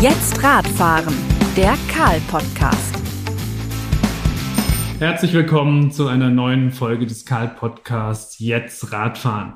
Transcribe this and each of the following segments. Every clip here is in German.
Jetzt Radfahren, der Karl-Podcast. Herzlich willkommen zu einer neuen Folge des Karl-Podcasts Jetzt Radfahren.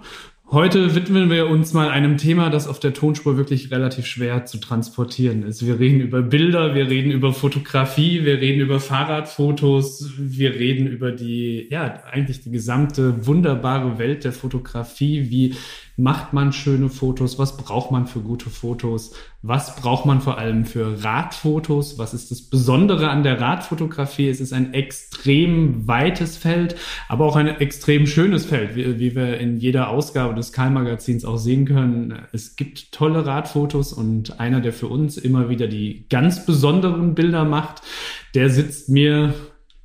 Heute widmen wir uns mal einem Thema, das auf der Tonspur wirklich relativ schwer zu transportieren ist. Wir reden über Bilder, wir reden über Fotografie, wir reden über Fahrradfotos, wir reden über die, ja, eigentlich die gesamte wunderbare Welt der Fotografie. Wie macht man schöne Fotos? Was braucht man für gute Fotos? Was braucht man vor allem für Radfotos? Was ist das Besondere an der Radfotografie? Es ist ein extrem weites Feld, aber auch ein extrem schönes Feld, wie, wie wir in jeder Ausgabe des Karl-Magazins auch sehen können. Es gibt tolle Radfotos und einer, der für uns immer wieder die ganz besonderen Bilder macht, der sitzt mir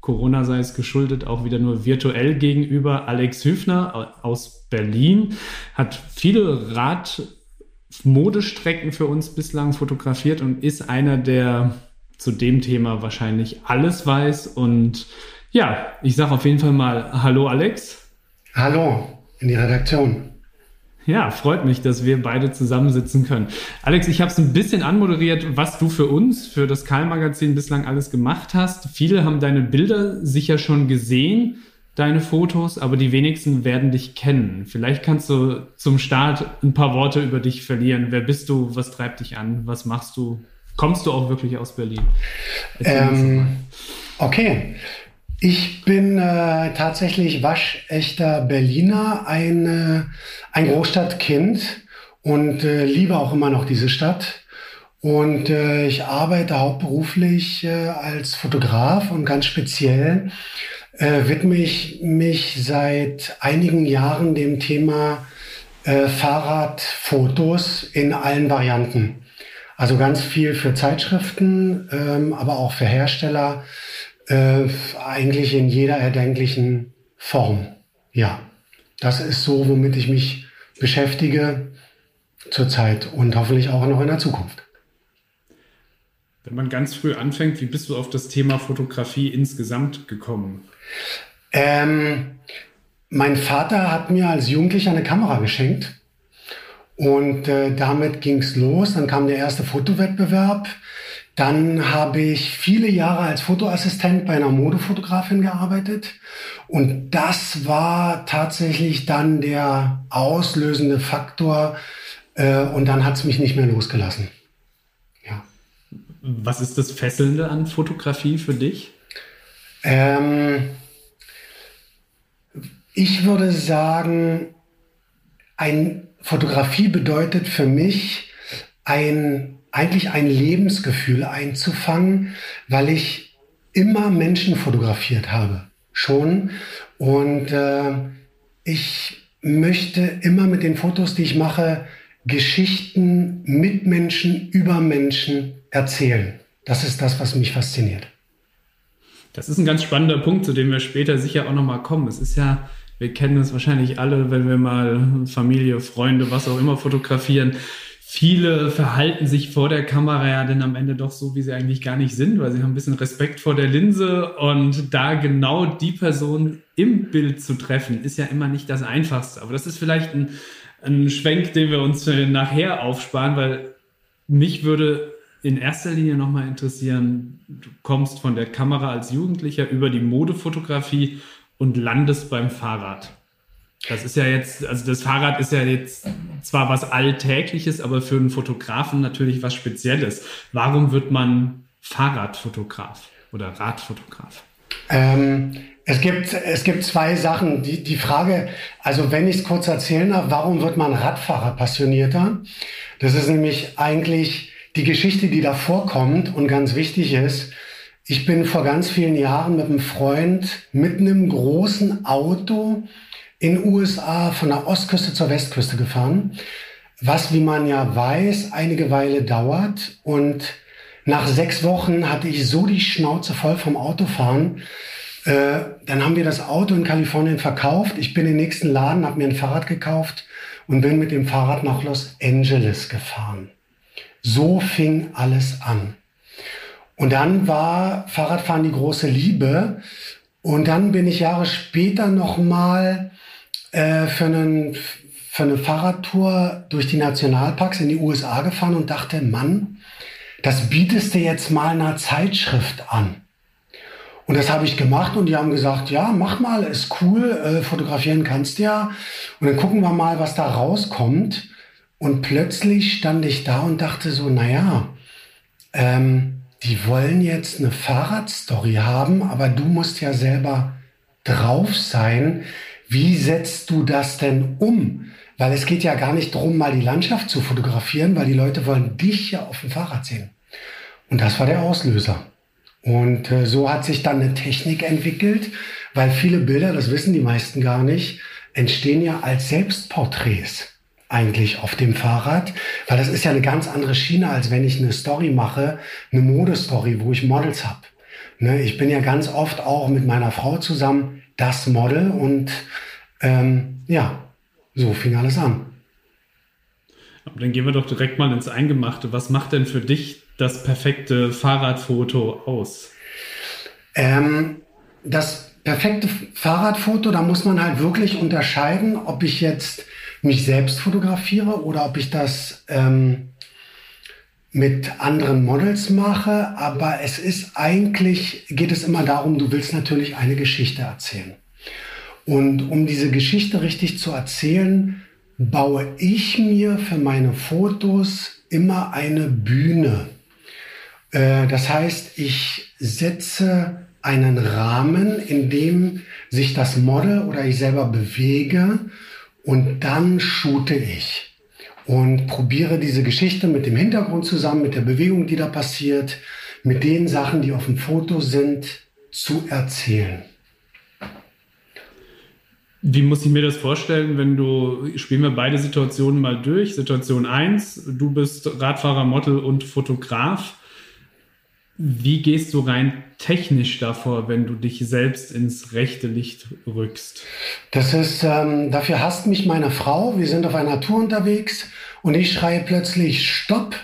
Corona sei es geschuldet, auch wieder nur virtuell gegenüber. Alex Hüfner aus Berlin hat viele Radmodestrecken für uns bislang fotografiert und ist einer, der zu dem Thema wahrscheinlich alles weiß. Und ja, ich sage auf jeden Fall mal Hallo Alex. Hallo in die Redaktion. Ja, freut mich, dass wir beide zusammensitzen können. Alex, ich habe es ein bisschen anmoderiert, was du für uns, für das Karl-Magazin bislang alles gemacht hast. Viele haben deine Bilder sicher schon gesehen, deine Fotos, aber die wenigsten werden dich kennen. Vielleicht kannst du zum Start ein paar Worte über dich verlieren. Wer bist du? Was treibt dich an? Was machst du? Kommst du auch wirklich aus Berlin? Ähm, okay. Ich bin äh, tatsächlich waschechter Berliner, ein, äh, ein Großstadtkind und äh, liebe auch immer noch diese Stadt. Und äh, ich arbeite hauptberuflich äh, als Fotograf und ganz speziell äh, widme ich mich seit einigen Jahren dem Thema äh, Fahrradfotos in allen Varianten. Also ganz viel für Zeitschriften, ähm, aber auch für Hersteller äh, eigentlich in jeder erdenklichen Form. Ja, das ist so, womit ich mich beschäftige zurzeit und hoffentlich auch noch in der Zukunft. Wenn man ganz früh anfängt, wie bist du auf das Thema Fotografie insgesamt gekommen? Ähm, mein Vater hat mir als Jugendlicher eine Kamera geschenkt und äh, damit ging's los. Dann kam der erste Fotowettbewerb. Dann habe ich viele Jahre als Fotoassistent bei einer Modefotografin gearbeitet. Und das war tatsächlich dann der auslösende Faktor. Äh, und dann hat es mich nicht mehr losgelassen. Ja. Was ist das Fesselnde an Fotografie für dich? Ähm, ich würde sagen, ein Fotografie bedeutet für mich ein eigentlich ein Lebensgefühl einzufangen, weil ich immer Menschen fotografiert habe, schon. Und äh, ich möchte immer mit den Fotos, die ich mache, Geschichten mit Menschen, über Menschen erzählen. Das ist das, was mich fasziniert. Das ist ein ganz spannender Punkt, zu dem wir später sicher auch nochmal kommen. Es ist ja, wir kennen es wahrscheinlich alle, wenn wir mal Familie, Freunde, was auch immer fotografieren viele verhalten sich vor der Kamera ja dann am Ende doch so, wie sie eigentlich gar nicht sind, weil sie haben ein bisschen Respekt vor der Linse und da genau die Person im Bild zu treffen, ist ja immer nicht das Einfachste. Aber das ist vielleicht ein, ein Schwenk, den wir uns nachher aufsparen, weil mich würde in erster Linie nochmal interessieren, du kommst von der Kamera als Jugendlicher über die Modefotografie und landest beim Fahrrad. Das ist ja jetzt, also das Fahrrad ist ja jetzt zwar was Alltägliches, aber für einen Fotografen natürlich was Spezielles. Warum wird man Fahrradfotograf oder Radfotograf? Ähm, es gibt, es gibt zwei Sachen. Die, die Frage, also wenn ich es kurz erzählen darf, warum wird man Radfahrer passionierter? Das ist nämlich eigentlich die Geschichte, die da vorkommt und ganz wichtig ist. Ich bin vor ganz vielen Jahren mit einem Freund mit einem großen Auto in USA von der Ostküste zur Westküste gefahren, was, wie man ja weiß, einige Weile dauert. Und nach sechs Wochen hatte ich so die Schnauze voll vom Autofahren. Äh, dann haben wir das Auto in Kalifornien verkauft. Ich bin in den nächsten Laden, habe mir ein Fahrrad gekauft und bin mit dem Fahrrad nach Los Angeles gefahren. So fing alles an. Und dann war Fahrradfahren die große Liebe. Und dann bin ich Jahre später nochmal äh, für, einen, für eine Fahrradtour durch die Nationalparks in die USA gefahren und dachte, Mann, das bietest du jetzt mal einer Zeitschrift an. Und das habe ich gemacht und die haben gesagt, ja, mach mal, ist cool, äh, fotografieren kannst ja. Und dann gucken wir mal, was da rauskommt. Und plötzlich stand ich da und dachte so, naja, ähm, die wollen jetzt eine Fahrradstory haben, aber du musst ja selber drauf sein. Wie setzt du das denn um? Weil es geht ja gar nicht darum, mal die Landschaft zu fotografieren, weil die Leute wollen dich ja auf dem Fahrrad sehen. Und das war der Auslöser. Und äh, so hat sich dann eine Technik entwickelt, weil viele Bilder, das wissen die meisten gar nicht, entstehen ja als Selbstporträts eigentlich auf dem Fahrrad, weil das ist ja eine ganz andere Schiene, als wenn ich eine Story mache, eine Modestory, wo ich Models habe. Ne, ich bin ja ganz oft auch mit meiner Frau zusammen das Model und ähm, ja, so fing alles an. Aber dann gehen wir doch direkt mal ins Eingemachte. Was macht denn für dich das perfekte Fahrradfoto aus? Ähm, das perfekte Fahrradfoto, da muss man halt wirklich unterscheiden, ob ich jetzt mich selbst fotografiere oder ob ich das ähm, mit anderen Models mache. Aber es ist eigentlich, geht es immer darum, du willst natürlich eine Geschichte erzählen. Und um diese Geschichte richtig zu erzählen, baue ich mir für meine Fotos immer eine Bühne. Äh, das heißt, ich setze einen Rahmen, in dem sich das Model oder ich selber bewege und dann shoote ich und probiere diese Geschichte mit dem Hintergrund zusammen, mit der Bewegung, die da passiert, mit den Sachen, die auf dem Foto sind, zu erzählen. Wie muss ich mir das vorstellen, wenn du, spielen wir beide Situationen mal durch. Situation 1, du bist Radfahrer, Model und Fotograf. Wie gehst du rein technisch davor, wenn du dich selbst ins rechte Licht rückst? Das ist, ähm, dafür hasst mich meine Frau. Wir sind auf einer Tour unterwegs und ich schreie plötzlich Stopp,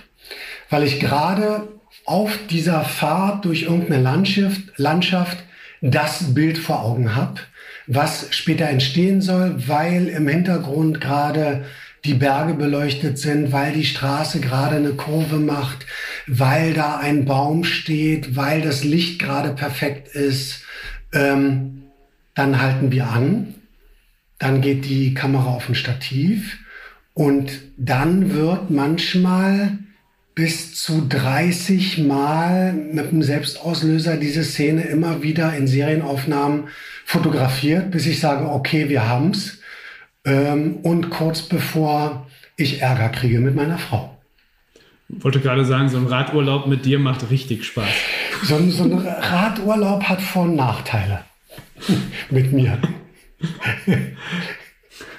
weil ich gerade auf dieser Fahrt durch irgendeine Landschaft, Landschaft das Bild vor Augen habe was später entstehen soll, weil im Hintergrund gerade die Berge beleuchtet sind, weil die Straße gerade eine Kurve macht, weil da ein Baum steht, weil das Licht gerade perfekt ist. Ähm, dann halten wir an, dann geht die Kamera auf ein Stativ und dann wird manchmal bis zu 30 Mal mit dem Selbstauslöser diese Szene immer wieder in Serienaufnahmen fotografiert, bis ich sage, okay, wir haben's. Ähm, und kurz bevor ich Ärger kriege mit meiner Frau. Ich wollte gerade sagen, so ein Radurlaub mit dir macht richtig Spaß. So, so ein Radurlaub hat Vor- und Nachteile. mit mir.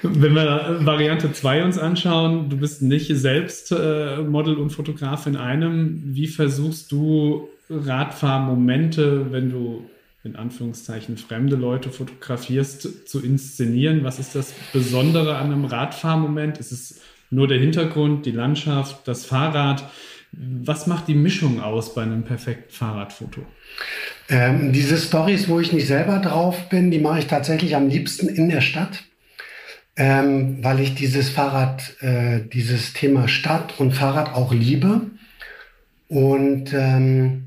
Wenn wir Variante 2 uns anschauen, du bist nicht selbst äh, Model und Fotograf in einem. Wie versuchst du Radfahrmomente, wenn du in Anführungszeichen fremde Leute fotografierst, zu inszenieren? Was ist das Besondere an einem Radfahrmoment? Ist es nur der Hintergrund, die Landschaft, das Fahrrad? Was macht die Mischung aus bei einem perfekten Fahrradfoto? Ähm, diese Stories, wo ich nicht selber drauf bin, die mache ich tatsächlich am liebsten in der Stadt, ähm, weil ich dieses Fahrrad, äh, dieses Thema Stadt und Fahrrad auch liebe. Und ähm,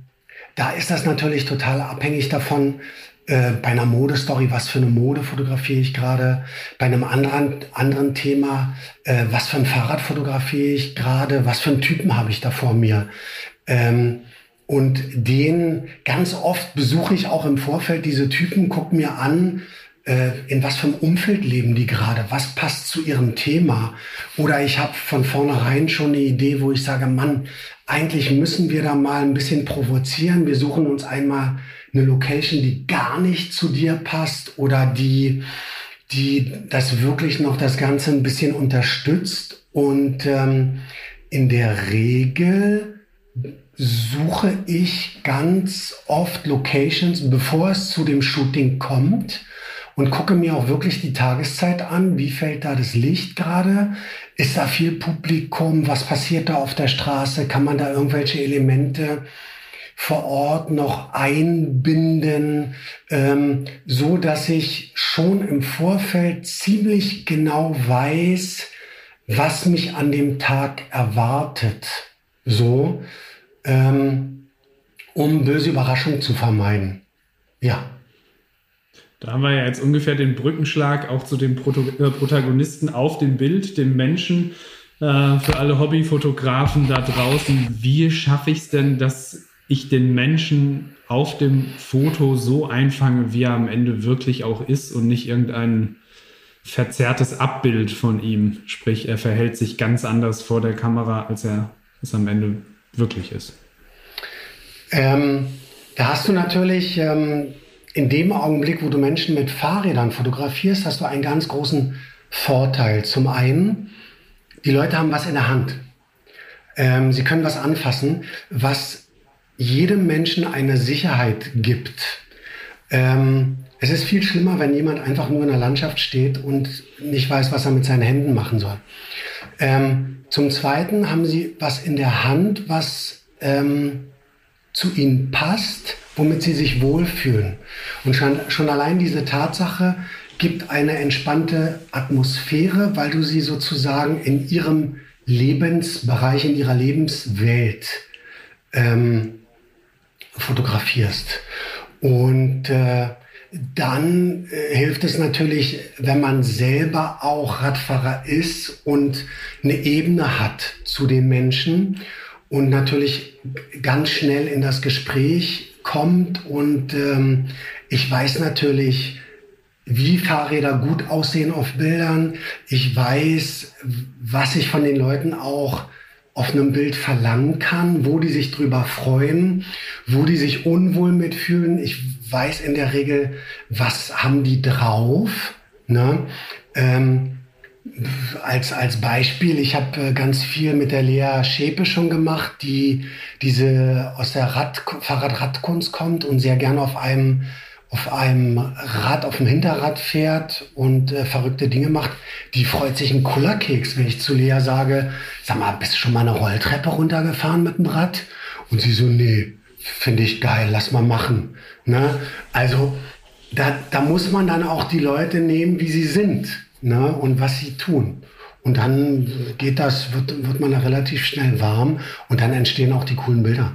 da ist das natürlich total abhängig davon, äh, bei einer Modestory, was für eine Mode fotografiere ich gerade, bei einem anderen, anderen Thema, äh, was für ein Fahrrad fotografiere ich gerade, was für einen Typen habe ich da vor mir. Ähm, und den ganz oft besuche ich auch im Vorfeld diese Typen, gucke mir an, äh, in was für einem Umfeld leben die gerade, was passt zu ihrem Thema. Oder ich habe von vornherein schon eine Idee, wo ich sage, Mann, eigentlich müssen wir da mal ein bisschen provozieren. Wir suchen uns einmal eine Location, die gar nicht zu dir passt oder die, die das wirklich noch das Ganze ein bisschen unterstützt. Und ähm, in der Regel suche ich ganz oft Locations, bevor es zu dem Shooting kommt und gucke mir auch wirklich die Tageszeit an. Wie fällt da das Licht gerade? Ist da viel Publikum? Was passiert da auf der Straße? Kann man da irgendwelche Elemente vor Ort noch einbinden, ähm, so dass ich schon im Vorfeld ziemlich genau weiß, was mich an dem Tag erwartet. So. ähm, um böse Überraschungen zu vermeiden. Ja. Da haben wir ja jetzt ungefähr den Brückenschlag auch zu dem Proto äh, Protagonisten auf dem Bild, dem Menschen. Äh, für alle Hobbyfotografen da draußen, wie schaffe ich es denn, dass ich den Menschen auf dem Foto so einfange, wie er am Ende wirklich auch ist und nicht irgendein verzerrtes Abbild von ihm. Sprich, er verhält sich ganz anders vor der Kamera, als er es am Ende wirklich ist. Ähm, da hast du natürlich ähm, in dem Augenblick, wo du Menschen mit Fahrrädern fotografierst, hast du einen ganz großen Vorteil. Zum einen, die Leute haben was in der Hand. Ähm, sie können was anfassen, was jedem Menschen eine Sicherheit gibt. Ähm, es ist viel schlimmer, wenn jemand einfach nur in der Landschaft steht und nicht weiß, was er mit seinen Händen machen soll. Ähm, zum Zweiten haben sie was in der Hand, was ähm, zu ihnen passt, womit sie sich wohlfühlen. Und schon, schon allein diese Tatsache gibt eine entspannte Atmosphäre, weil du sie sozusagen in ihrem Lebensbereich, in ihrer Lebenswelt ähm, fotografierst. Und äh, dann äh, hilft es natürlich, wenn man selber auch Radfahrer ist und eine Ebene hat zu den Menschen und natürlich ganz schnell in das Gespräch kommt. Und ähm, ich weiß natürlich, wie Fahrräder gut aussehen auf Bildern. Ich weiß, was ich von den Leuten auch auf einem Bild verlangen kann, wo die sich drüber freuen, wo die sich unwohl mitfühlen. Ich weiß in der Regel, was haben die drauf. Ne? Ähm, als, als Beispiel, ich habe äh, ganz viel mit der Lea Schäpe schon gemacht, die diese aus der Rad, Fahrradradkunst kommt und sehr gerne auf einem auf einem Rad, auf dem Hinterrad fährt und äh, verrückte Dinge macht, die freut sich ein Kullerkeks, wenn ich zu Lea sage, sag mal, bist du schon mal eine Rolltreppe runtergefahren mit dem Rad? Und sie so, nee, finde ich geil, lass mal machen. Ne? Also da, da muss man dann auch die Leute nehmen, wie sie sind ne? und was sie tun. Und dann geht das, wird, wird man da relativ schnell warm und dann entstehen auch die coolen Bilder.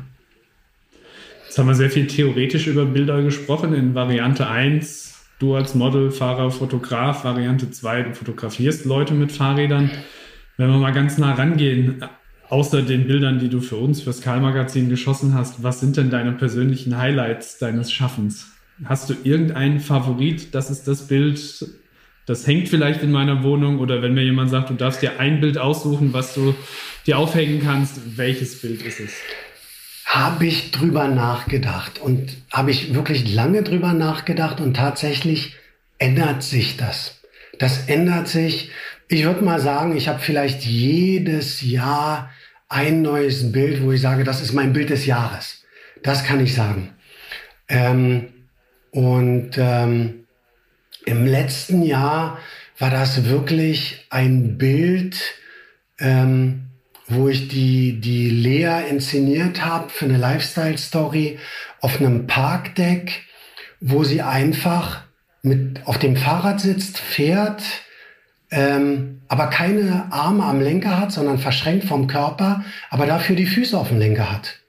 Jetzt haben wir sehr viel theoretisch über Bilder gesprochen. In Variante 1, du als Model, Fahrer, Fotograf. Variante 2, du fotografierst Leute mit Fahrrädern. Wenn wir mal ganz nah rangehen, außer den Bildern, die du für uns, fürs Karl-Magazin geschossen hast, was sind denn deine persönlichen Highlights deines Schaffens? Hast du irgendeinen Favorit? Das ist das Bild, das hängt vielleicht in meiner Wohnung. Oder wenn mir jemand sagt, du darfst dir ein Bild aussuchen, was du dir aufhängen kannst, welches Bild ist es? Habe ich drüber nachgedacht und habe ich wirklich lange drüber nachgedacht und tatsächlich ändert sich das. Das ändert sich. Ich würde mal sagen, ich habe vielleicht jedes Jahr ein neues Bild, wo ich sage, das ist mein Bild des Jahres. Das kann ich sagen. Ähm, und ähm, im letzten Jahr war das wirklich ein Bild, ähm, wo ich die, die Lea inszeniert habe für eine Lifestyle-Story auf einem Parkdeck, wo sie einfach mit auf dem Fahrrad sitzt, fährt, ähm, aber keine Arme am Lenker hat, sondern verschränkt vom Körper, aber dafür die Füße auf dem Lenker hat.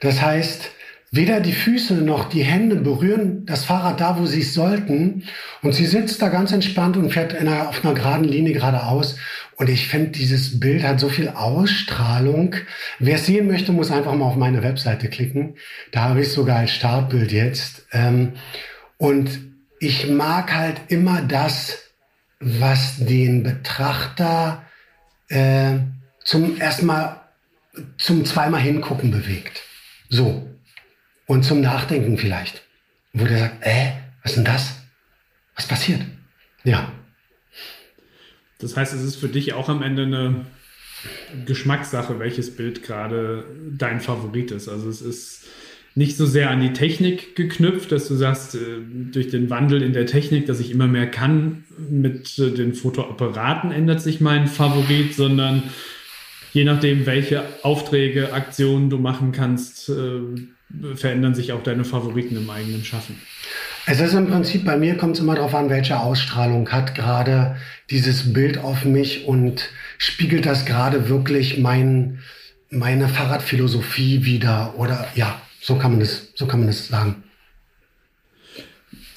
Das heißt, weder die Füße noch die Hände berühren das Fahrrad da, wo sie es sollten. Und sie sitzt da ganz entspannt und fährt einer, auf einer geraden Linie geradeaus. Und ich finde, dieses Bild hat so viel Ausstrahlung. Wer es sehen möchte, muss einfach mal auf meine Webseite klicken. Da habe ich sogar als Startbild jetzt. Ähm, und ich mag halt immer das, was den Betrachter äh, zum erstmal zum zweimal hingucken bewegt. So. Und zum Nachdenken vielleicht. Wo der sagt, äh, was ist denn das? Was passiert? Ja. Das heißt, es ist für dich auch am Ende eine Geschmackssache, welches Bild gerade dein Favorit ist. Also es ist nicht so sehr an die Technik geknüpft, dass du sagst, äh, durch den Wandel in der Technik, dass ich immer mehr kann, mit äh, den Fotoapparaten ändert sich mein Favorit, sondern je nachdem, welche Aufträge, Aktionen du machen kannst, äh, verändern sich auch deine Favoriten im eigenen Schaffen. Es ist im Prinzip, bei mir kommt es immer darauf an, welche Ausstrahlung hat gerade dieses Bild auf mich und spiegelt das gerade wirklich mein, meine Fahrradphilosophie wieder oder ja, so kann man das, so kann man das sagen.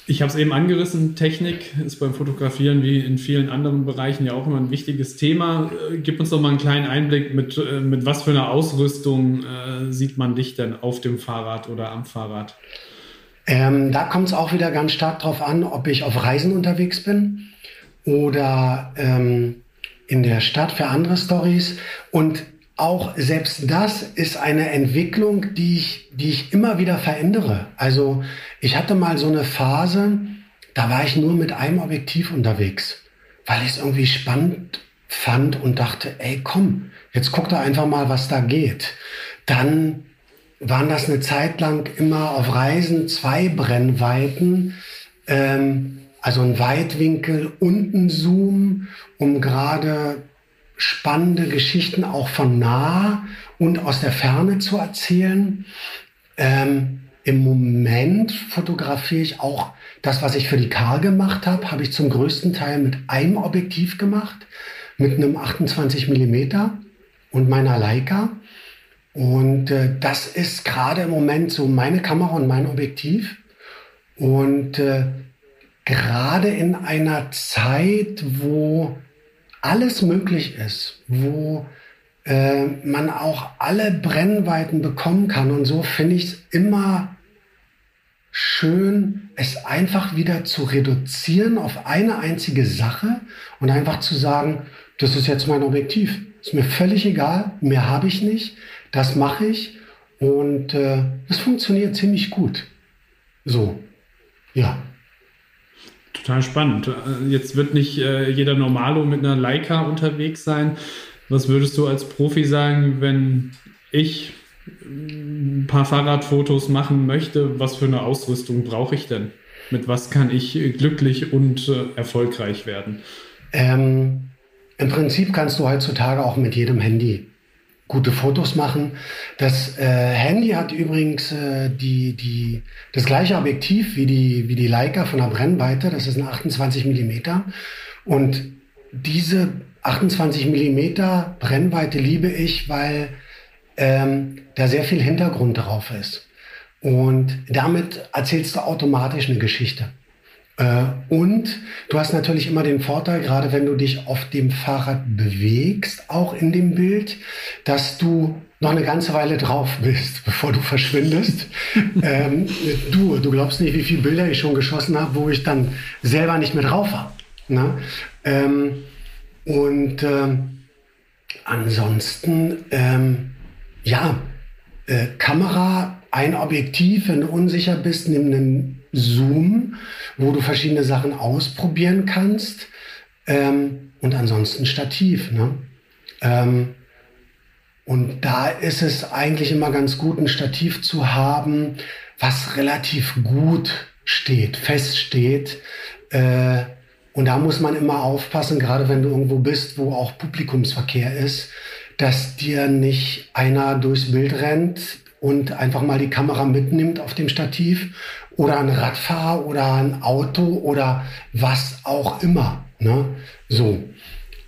Ich habe es eben angerissen, Technik ist beim Fotografieren wie in vielen anderen Bereichen ja auch immer ein wichtiges Thema. Äh, gib uns doch mal einen kleinen Einblick, mit, äh, mit was für einer Ausrüstung äh, sieht man dich denn auf dem Fahrrad oder am Fahrrad? Ähm, da kommt es auch wieder ganz stark darauf an, ob ich auf Reisen unterwegs bin oder ähm, in der Stadt für andere Stories. Und auch selbst das ist eine Entwicklung, die ich, die ich immer wieder verändere. Also ich hatte mal so eine Phase, da war ich nur mit einem Objektiv unterwegs, weil ich es irgendwie spannend fand und dachte, ey, komm, jetzt guck doch einfach mal, was da geht. Dann waren das eine Zeit lang immer auf Reisen zwei Brennweiten, ähm, also ein Weitwinkel und ein Zoom, um gerade spannende Geschichten auch von nah und aus der Ferne zu erzählen. Ähm, Im Moment fotografiere ich auch das, was ich für die Karl gemacht habe, habe ich zum größten Teil mit einem Objektiv gemacht, mit einem 28 Millimeter und meiner Leica. Und äh, das ist gerade im Moment so meine Kamera und mein Objektiv. Und äh, gerade in einer Zeit, wo alles möglich ist, wo äh, man auch alle Brennweiten bekommen kann. Und so finde ich es immer schön, es einfach wieder zu reduzieren auf eine einzige Sache und einfach zu sagen, das ist jetzt mein Objektiv. Ist mir völlig egal, mehr habe ich nicht, das mache ich und äh, das funktioniert ziemlich gut. So, ja. Total spannend. Jetzt wird nicht äh, jeder Normalo mit einer Leica unterwegs sein. Was würdest du als Profi sagen, wenn ich ein paar Fahrradfotos machen möchte? Was für eine Ausrüstung brauche ich denn? Mit was kann ich glücklich und äh, erfolgreich werden? Ähm, Im Prinzip kannst du heutzutage auch mit jedem Handy gute Fotos machen. Das äh, Handy hat übrigens äh, die, die, das gleiche Objektiv wie die, wie die Leica von der Brennweite. Das ist ein 28 Millimeter. Und diese 28 Millimeter Brennweite liebe ich, weil ähm, da sehr viel Hintergrund drauf ist. Und damit erzählst du automatisch eine Geschichte. Äh, und du hast natürlich immer den Vorteil, gerade wenn du dich auf dem Fahrrad bewegst, auch in dem Bild, dass du noch eine ganze Weile drauf bist, bevor du verschwindest. ähm, du, du glaubst nicht, wie viele Bilder ich schon geschossen habe, wo ich dann selber nicht mehr drauf war. Ne? Ähm, und ähm, ansonsten, ähm, ja, äh, Kamera, ein Objektiv, wenn du unsicher bist, nimm einen Zoom, wo du verschiedene Sachen ausprobieren kannst. Ähm, und ansonsten Stativ. Ne? Ähm, und da ist es eigentlich immer ganz gut, ein Stativ zu haben, was relativ gut steht, feststeht. Äh, und da muss man immer aufpassen, gerade wenn du irgendwo bist, wo auch Publikumsverkehr ist, dass dir nicht einer durchs Bild rennt und einfach mal die Kamera mitnimmt auf dem Stativ oder ein Radfahrer oder ein Auto oder was auch immer. Ne? So.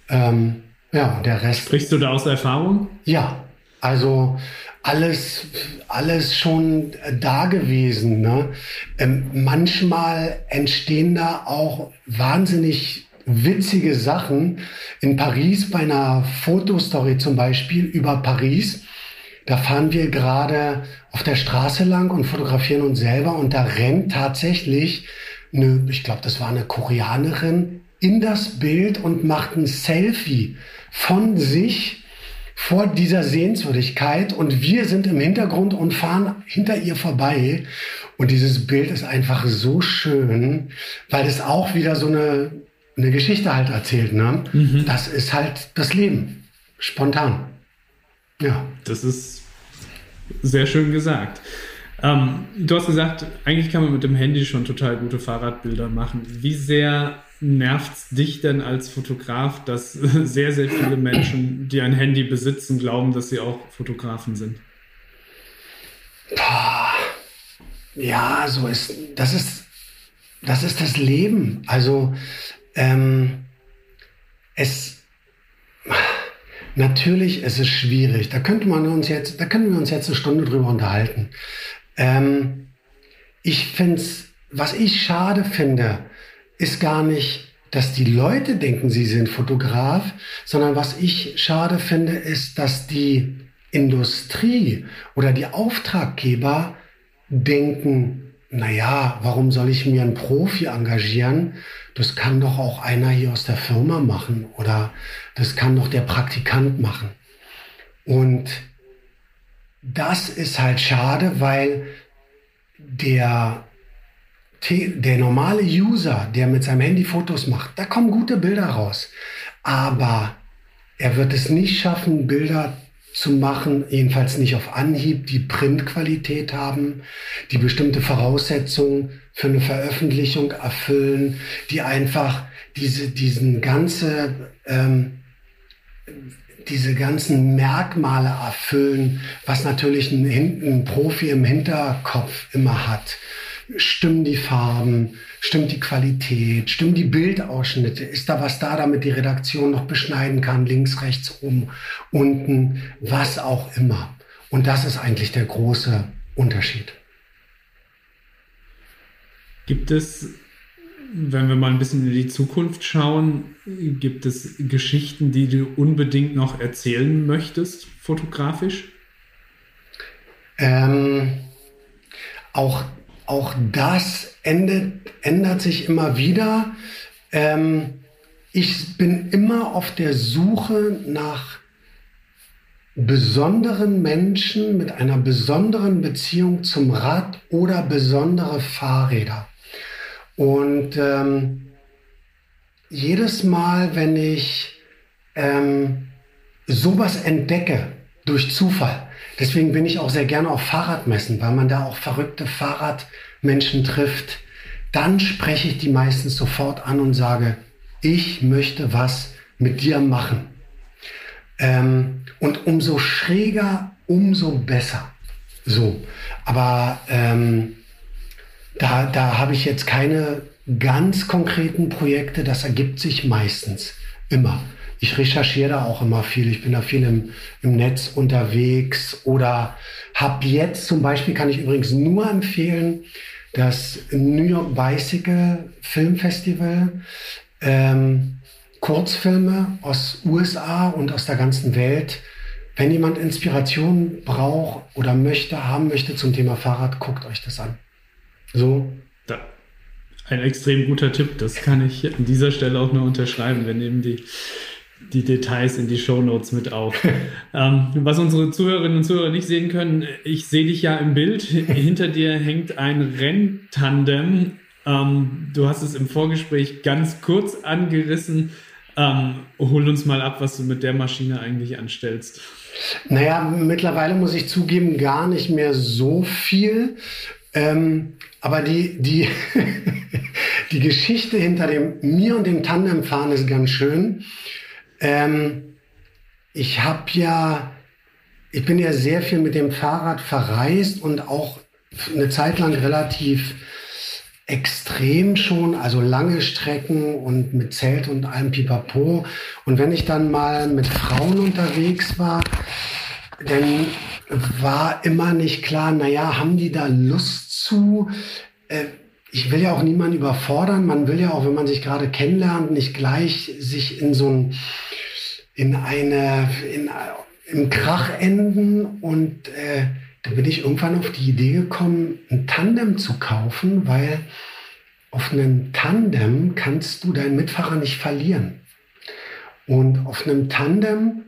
Ähm, ja, der Rest. Sprichst du da aus Erfahrung? Ja, also alles, alles schon da gewesen. Ne? Ähm, manchmal entstehen da auch wahnsinnig witzige Sachen. In Paris bei einer Fotostory zum Beispiel über Paris da fahren wir gerade auf der Straße lang und fotografieren uns selber und da rennt tatsächlich eine, ich glaube, das war eine Koreanerin, in das Bild und macht ein Selfie von sich vor dieser Sehenswürdigkeit und wir sind im Hintergrund und fahren hinter ihr vorbei. Und dieses Bild ist einfach so schön, weil es auch wieder so eine, eine Geschichte halt erzählt. Ne? Mhm. Das ist halt das Leben. Spontan. Ja. Das ist sehr schön gesagt. Ähm, du hast gesagt, eigentlich kann man mit dem Handy schon total gute Fahrradbilder machen. Wie sehr nervt es dich denn als Fotograf, dass sehr, sehr viele Menschen, die ein Handy besitzen, glauben, dass sie auch Fotografen sind? Ja, so ist das ist das ist das Leben. Also ähm, es Natürlich ist es schwierig. Da könnte man uns jetzt, da können wir uns jetzt eine Stunde drüber unterhalten. Ähm, ich finde was ich schade finde, ist gar nicht, dass die Leute denken, sie sind Fotograf, sondern was ich schade finde, ist, dass die Industrie oder die Auftraggeber denken, naja, warum soll ich mir einen Profi engagieren? Das kann doch auch einer hier aus der Firma machen oder das kann doch der Praktikant machen. Und das ist halt schade, weil der, der normale User, der mit seinem Handy Fotos macht, da kommen gute Bilder raus. Aber er wird es nicht schaffen, Bilder zu machen, jedenfalls nicht auf Anhieb, die Printqualität haben, die bestimmte Voraussetzungen für eine Veröffentlichung erfüllen, die einfach diese, diesen ganze, ähm, diese ganzen Merkmale erfüllen, was natürlich ein, ein Profi im Hinterkopf immer hat. Stimmen die Farben, Stimmt die Qualität? Stimmen die Bildausschnitte? Ist da was da, damit die Redaktion noch beschneiden kann? Links, rechts, oben, unten, was auch immer. Und das ist eigentlich der große Unterschied. Gibt es, wenn wir mal ein bisschen in die Zukunft schauen, gibt es Geschichten, die du unbedingt noch erzählen möchtest, fotografisch? Ähm, auch, auch das endet, ändert sich immer wieder. Ähm, ich bin immer auf der Suche nach besonderen Menschen mit einer besonderen Beziehung zum Rad oder besondere Fahrräder. Und ähm, jedes Mal, wenn ich ähm, sowas entdecke durch Zufall, deswegen bin ich auch sehr gerne auf Fahrradmessen, weil man da auch verrückte Fahrrad Menschen trifft, dann spreche ich die meistens sofort an und sage, ich möchte was mit dir machen. Ähm, und umso schräger, umso besser. So, aber ähm, da, da habe ich jetzt keine ganz konkreten Projekte, das ergibt sich meistens immer. Ich recherchiere da auch immer viel. Ich bin da viel im, im Netz unterwegs oder habe jetzt zum Beispiel, kann ich übrigens nur empfehlen, das New York Bicycle Filmfestival. Ähm, Kurzfilme aus USA und aus der ganzen Welt. Wenn jemand Inspiration braucht oder möchte, haben möchte zum Thema Fahrrad, guckt euch das an. So. Da. Ein extrem guter Tipp. Das kann ich an dieser Stelle auch nur unterschreiben. Wir nehmen die die Details in die Shownotes mit auf. ähm, was unsere Zuhörerinnen und Zuhörer nicht sehen können, ich sehe dich ja im Bild. Hinter dir hängt ein Renntandem. Ähm, du hast es im Vorgespräch ganz kurz angerissen. Ähm, hol uns mal ab, was du mit der Maschine eigentlich anstellst. Naja, mittlerweile muss ich zugeben, gar nicht mehr so viel. Ähm, aber die, die, die Geschichte hinter dem mir und dem Tandemfahren ist ganz schön. Ähm, ich habe ja, ich bin ja sehr viel mit dem Fahrrad verreist und auch eine Zeit lang relativ extrem schon, also lange Strecken und mit Zelt und allem Pipapo. Und wenn ich dann mal mit Frauen unterwegs war, dann war immer nicht klar, naja, haben die da Lust zu? Äh, ich will ja auch niemanden überfordern. Man will ja auch, wenn man sich gerade kennenlernt, nicht gleich sich in so ein in eine, in, im Krach enden und äh, da bin ich irgendwann auf die Idee gekommen, ein Tandem zu kaufen, weil auf einem Tandem kannst du deinen Mitfahrer nicht verlieren. Und auf einem Tandem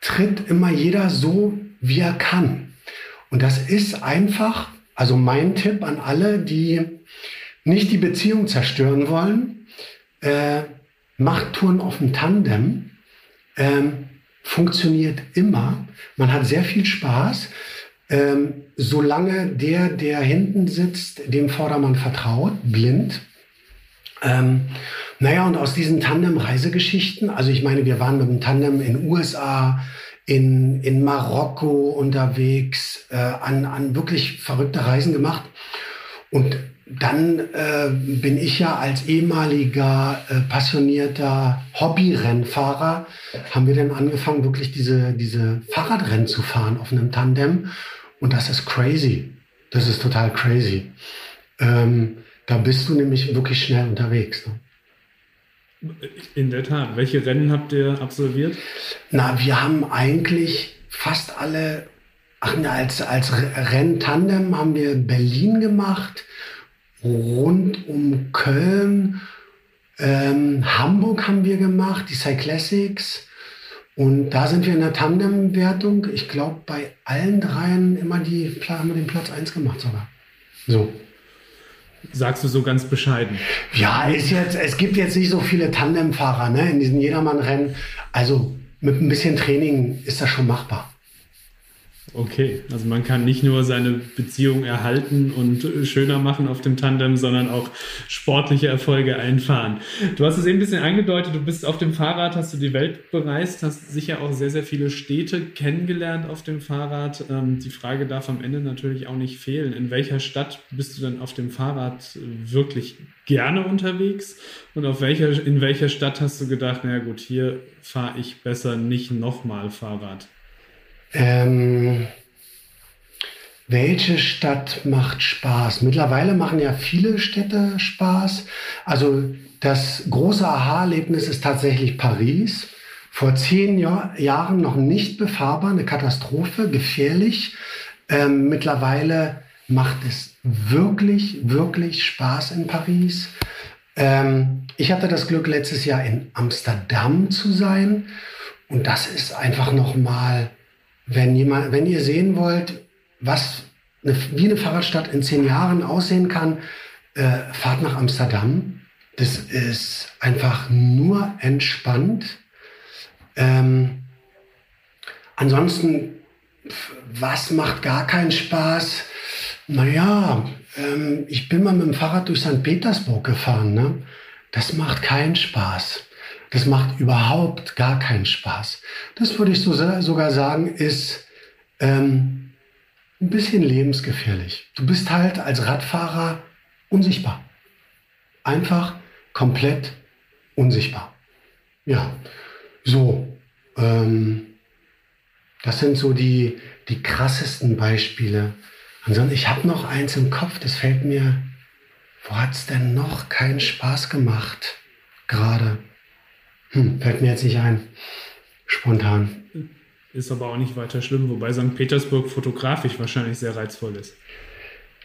tritt immer jeder so, wie er kann. Und das ist einfach, also mein Tipp an alle, die nicht die Beziehung zerstören wollen, äh, macht Touren auf dem Tandem ähm, funktioniert immer. Man hat sehr viel Spaß, ähm, solange der, der hinten sitzt, dem Vordermann vertraut, blind. Ähm, naja, und aus diesen Tandem-Reisegeschichten, also ich meine, wir waren mit dem Tandem in USA, in, in Marokko unterwegs, äh, an, an wirklich verrückte Reisen gemacht. Und dann äh, bin ich ja als ehemaliger äh, passionierter Hobbyrennfahrer, haben wir dann angefangen, wirklich diese, diese Fahrradrennen zu fahren auf einem Tandem. Und das ist crazy. Das ist total crazy. Ähm, da bist du nämlich wirklich schnell unterwegs. Ne? In der Tat. Welche Rennen habt ihr absolviert? Na, wir haben eigentlich fast alle, ach, als, als Renntandem haben wir Berlin gemacht, rund um Köln, ähm, Hamburg haben wir gemacht, die Cyclassics. Und da sind wir in der Tandem-Wertung. Ich glaube, bei allen dreien immer die, haben wir den Platz 1 gemacht sogar. So. Sagst du so ganz bescheiden. Ja, ist jetzt, es gibt jetzt nicht so viele Tandemfahrer ne, in diesen Jedermann-Rennen. Also mit ein bisschen Training ist das schon machbar. Okay, also man kann nicht nur seine Beziehung erhalten und schöner machen auf dem Tandem, sondern auch sportliche Erfolge einfahren. Du hast es eben ein bisschen angedeutet, du bist auf dem Fahrrad, hast du die Welt bereist, hast sicher auch sehr, sehr viele Städte kennengelernt auf dem Fahrrad. Ähm, die Frage darf am Ende natürlich auch nicht fehlen. In welcher Stadt bist du denn auf dem Fahrrad wirklich gerne unterwegs? Und auf welcher, in welcher Stadt hast du gedacht, naja gut, hier fahre ich besser nicht nochmal Fahrrad? Ähm, welche Stadt macht Spaß? Mittlerweile machen ja viele Städte Spaß. Also das große Aha-Erlebnis ist tatsächlich Paris. Vor zehn Jahr, Jahren noch nicht befahrbar, eine Katastrophe, gefährlich. Ähm, mittlerweile macht es wirklich, wirklich Spaß in Paris. Ähm, ich hatte das Glück, letztes Jahr in Amsterdam zu sein. Und das ist einfach nochmal wenn, jemand, wenn ihr sehen wollt, was eine, wie eine Fahrradstadt in zehn Jahren aussehen kann, äh, fahrt nach Amsterdam. Das ist einfach nur entspannt. Ähm, ansonsten, was macht gar keinen Spaß? Naja, ähm, ich bin mal mit dem Fahrrad durch St. Petersburg gefahren. Ne? Das macht keinen Spaß. Das macht überhaupt gar keinen Spaß. Das würde ich so, sogar sagen, ist ähm, ein bisschen lebensgefährlich. Du bist halt als Radfahrer unsichtbar. Einfach komplett unsichtbar. Ja, so. Ähm, das sind so die, die krassesten Beispiele. Ansonsten, ich habe noch eins im Kopf, das fällt mir, wo hat es denn noch keinen Spaß gemacht? Gerade. Hm, fällt mir jetzt nicht ein. Spontan. Ist aber auch nicht weiter schlimm, wobei St. Petersburg fotografisch wahrscheinlich sehr reizvoll ist.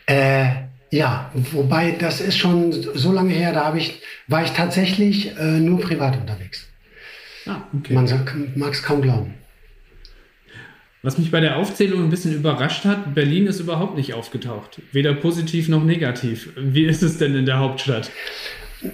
Äh, ja, wobei das ist schon so lange her, da ich, war ich tatsächlich äh, nur privat unterwegs. Ah, okay. Man mag es kaum glauben. Was mich bei der Aufzählung ein bisschen überrascht hat, Berlin ist überhaupt nicht aufgetaucht. Weder positiv noch negativ. Wie ist es denn in der Hauptstadt?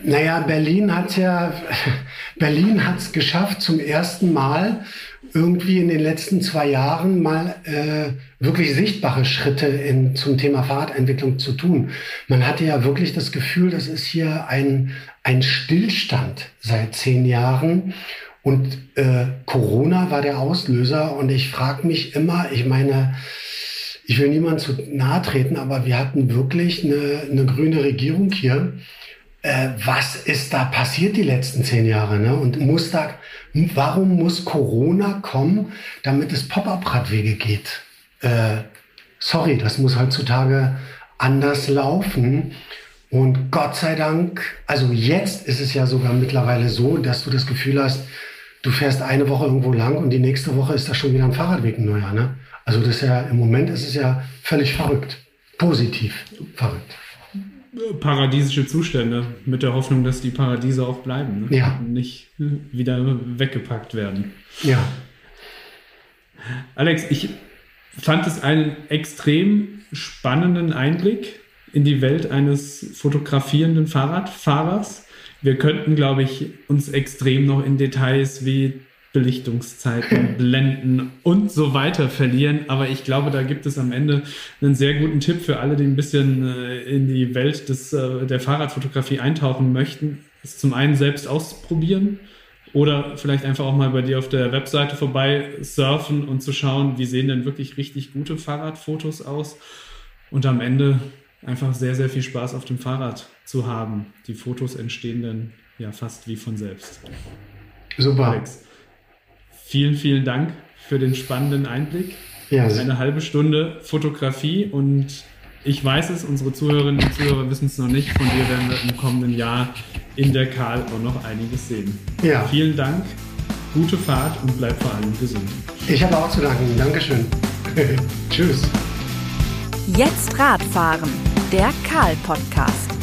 Naja, Berlin hat ja, Berlin hat es geschafft, zum ersten Mal irgendwie in den letzten zwei Jahren mal äh, wirklich sichtbare Schritte in, zum Thema Fahrradentwicklung zu tun. Man hatte ja wirklich das Gefühl, das ist hier ein, ein Stillstand seit zehn Jahren. Und äh, Corona war der Auslöser. Und ich frage mich immer, ich meine, ich will niemand zu nahe treten, aber wir hatten wirklich eine, eine grüne Regierung hier äh, was ist da passiert die letzten zehn Jahre? Ne? Und muss da, warum muss Corona kommen, damit es Pop-up-Radwege geht? Äh, sorry, das muss heutzutage anders laufen. Und Gott sei Dank, also jetzt ist es ja sogar mittlerweile so, dass du das Gefühl hast, du fährst eine Woche irgendwo lang und die nächste Woche ist da schon wieder ein Fahrradweg neuer. Ne? Also das ist ja, im Moment ist es ja völlig verrückt. Positiv verrückt paradiesische Zustände mit der Hoffnung, dass die Paradiese auch bleiben ne? ja. und nicht wieder weggepackt werden. Ja. Alex, ich fand es einen extrem spannenden Einblick in die Welt eines fotografierenden Fahrradfahrers. Wir könnten, glaube ich, uns extrem noch in Details wie Belichtungszeiten, Blenden und so weiter verlieren. Aber ich glaube, da gibt es am Ende einen sehr guten Tipp für alle, die ein bisschen äh, in die Welt des, äh, der Fahrradfotografie eintauchen möchten. Es zum einen selbst ausprobieren oder vielleicht einfach auch mal bei dir auf der Webseite vorbei surfen und zu schauen, wie sehen denn wirklich richtig gute Fahrradfotos aus. Und am Ende einfach sehr, sehr viel Spaß auf dem Fahrrad zu haben. Die Fotos entstehen dann ja fast wie von selbst. Super. Alex, vielen, vielen Dank für den spannenden Einblick. Ja, Eine halbe Stunde Fotografie und ich weiß es, unsere Zuhörerinnen und Zuhörer wissen es noch nicht. Von dir werden wir im kommenden Jahr in der Karl auch noch einiges sehen. Ja. Vielen Dank, gute Fahrt und bleib vor allem gesund. Ich habe auch zu danken. Dankeschön. Tschüss. Jetzt Radfahren, der Karl-Podcast.